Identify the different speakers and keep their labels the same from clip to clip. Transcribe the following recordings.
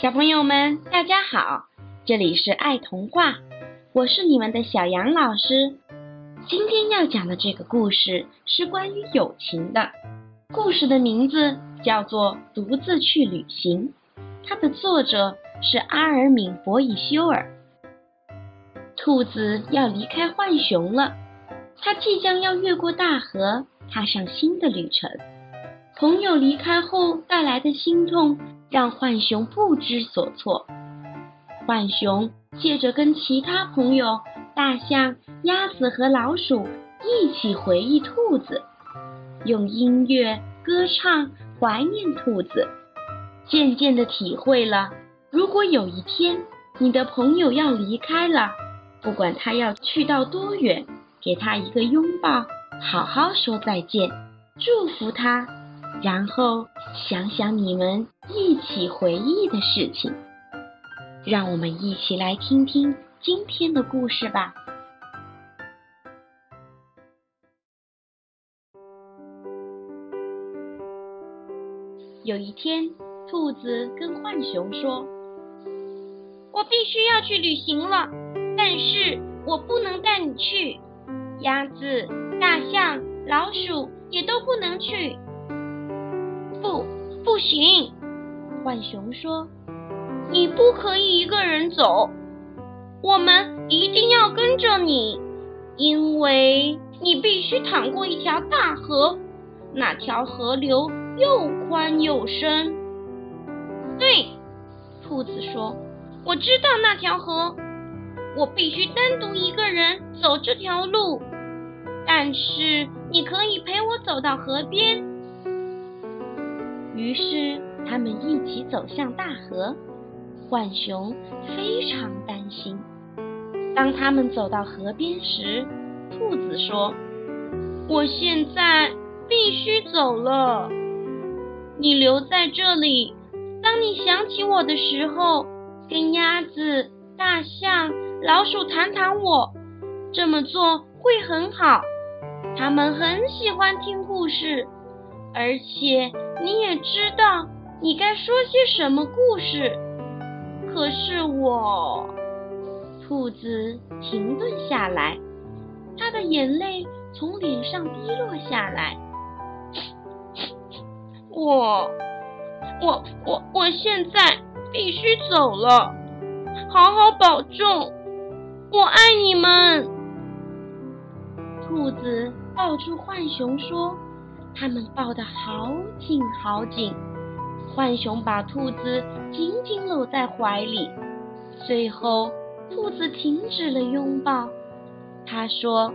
Speaker 1: 小朋友们，大家好，这里是爱童话，我是你们的小杨老师。今天要讲的这个故事是关于友情的，故事的名字叫做《独自去旅行》，它的作者是阿尔敏·博伊修尔。兔子要离开浣熊了，它即将要越过大河，踏上新的旅程。朋友离开后带来的心痛，让浣熊不知所措。浣熊借着跟其他朋友大象、鸭子和老鼠一起回忆兔子，用音乐歌唱怀念兔子，渐渐地体会了：如果有一天你的朋友要离开了，不管他要去到多远，给他一个拥抱，好好说再见，祝福他，然后想想你们一起回忆的事情。让我们一起来听听今天的故事吧。有一天，兔子跟浣熊说：“
Speaker 2: 我必须要去旅行了。”但是我不能带你去，鸭子、大象、老鼠也都不能去。不，不行！
Speaker 1: 浣熊说：“
Speaker 2: 你不可以一个人走，我们一定要跟着你，因为你必须淌过一条大河，那条河流又宽又深。”对，兔子说：“我知道那条河。”我必须单独一个人走这条路，但是你可以陪我走到河边。
Speaker 1: 于是他们一起走向大河。浣熊非常担心。当他们走到河边时，兔子说：“
Speaker 2: 我现在必须走了，你留在这里。当你想起我的时候，跟鸭子、大象。”老鼠谈谈我，这么做会很好。他们很喜欢听故事，而且你也知道你该说些什么故事。可是我，
Speaker 1: 兔子停顿下来，他的眼泪从脸上滴落下来。
Speaker 2: 我，我，我，我现在必须走了，好好保重。我爱你们，
Speaker 1: 兔子抱住浣熊说：“他们抱得好紧好紧。”浣熊把兔子紧紧搂在怀里。最后，兔子停止了拥抱。他说：“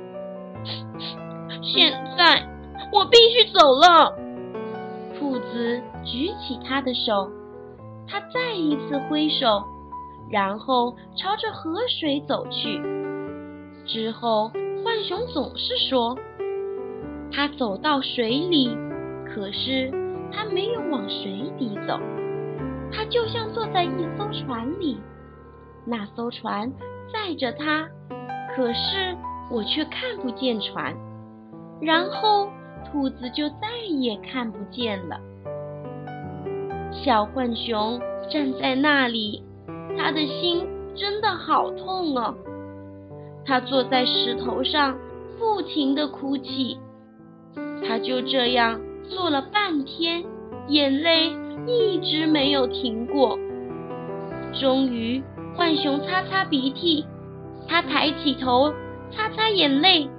Speaker 2: 现在我必须走了。”
Speaker 1: 兔子举起他的手，他再一次挥手。然后朝着河水走去。之后，浣熊总是说：“他走到水里，可是他没有往水底走。他就像坐在一艘船里，那艘船载着他，可是我却看不见船。然后，兔子就再也看不见了。小浣熊站在那里。他的心真的好痛啊！他坐在石头上，不停地哭泣。他就这样坐了半天，眼泪一直没有停过。终于，浣熊擦擦鼻涕，他抬起头，擦擦眼泪。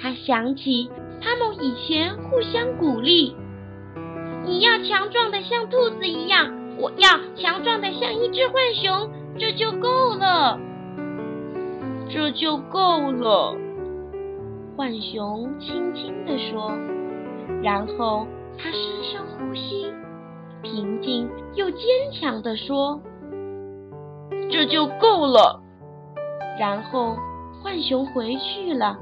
Speaker 1: 他想起他们以前互相鼓励：“
Speaker 2: 你要强壮的像兔子一样。”我要强壮的像一只浣熊，这就够了，
Speaker 1: 这就够了。浣熊轻轻地说，然后他深深呼吸，平静又坚强地说：“
Speaker 2: 这就够了。”
Speaker 1: 然后浣熊回去了，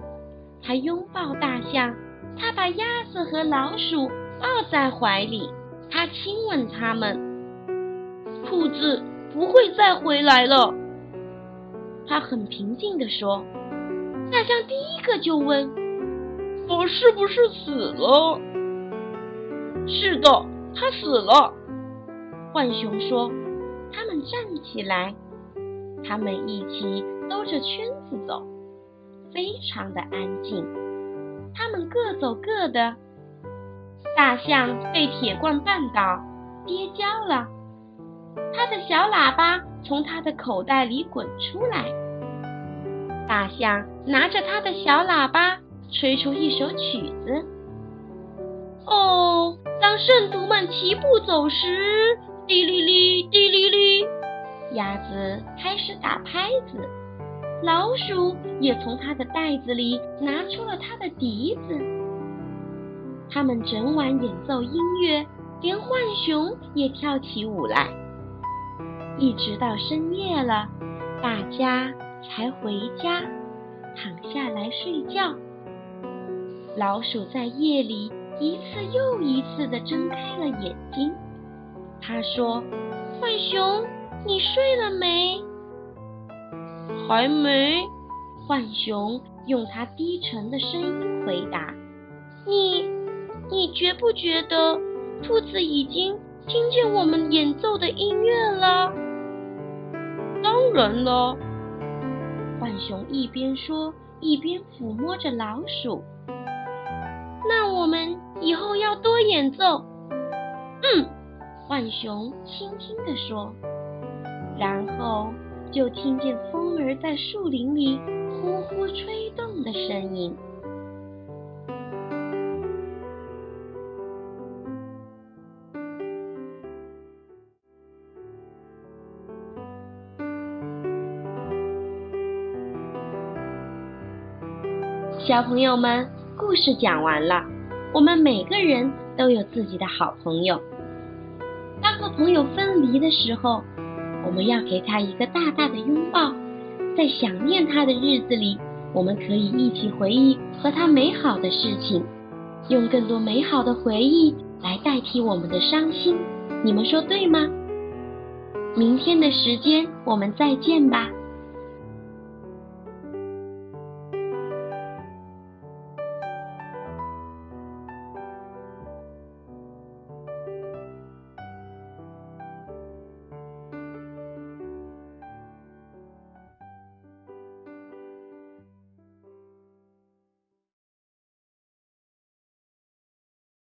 Speaker 1: 他拥抱大象，他把鸭子和老鼠抱在怀里，他亲吻它们。
Speaker 2: 兔子不会再回来了，
Speaker 1: 他很平静地说。大象第一个就问：“
Speaker 2: 我是不是死了？”“
Speaker 1: 是的，他死了。”浣熊说。他们站起来，他们一起兜着圈子走，非常的安静。他们各走各的。大象被铁罐绊倒，跌跤了。他的小喇叭从他的口袋里滚出来。大象拿着他的小喇叭，吹出一首曲子。
Speaker 2: 哦，当圣徒们齐步走时，滴哩哩，滴哩哩，
Speaker 1: 鸭子开始打拍子。老鼠也从它的袋子里拿出了它的笛子。他们整晚演奏音乐，连浣熊也跳起舞来。一直到深夜了，大家才回家，躺下来睡觉。老鼠在夜里一次又一次地睁开了眼睛。他说：“
Speaker 2: 浣熊，你睡了没？”“
Speaker 3: 还没。”
Speaker 1: 浣熊用它低沉的声音回答。
Speaker 2: “你，你觉不觉得兔子已经听见我们演奏的音乐了？”“
Speaker 3: 当然了。”
Speaker 1: 浣熊一边说，一边抚摸着老鼠。
Speaker 2: 那我们以后要多演奏。
Speaker 1: 嗯，浣熊轻轻地说，然后就听见风儿在树林里呼呼吹动的声音。小朋友们。故事讲完了，我们每个人都有自己的好朋友。当和朋友分离的时候，我们要给他一个大大的拥抱。在想念他的日子里，我们可以一起回忆和他美好的事情，用更多美好的回忆来代替我们的伤心。你们说对吗？明天的时间我们再见吧。